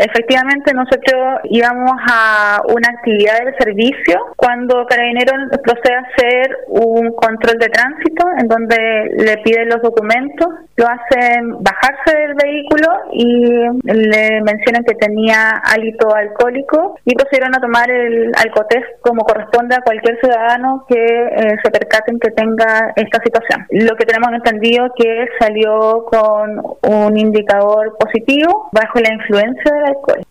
efectivamente nosotros íbamos a una actividad de servicio cuando Carabineros procede a hacer un control de tránsito en donde le piden los documentos, lo hacen bajarse del vehículo y le mencionan que tenía hálito alcohólico y procedieron a tomar el alcotest como corresponde a cualquier ciudadano que eh, se percaten que tenga esta situación. Lo que tenemos entendido que salió con un indicador positivo bajo la influencia del alcohol.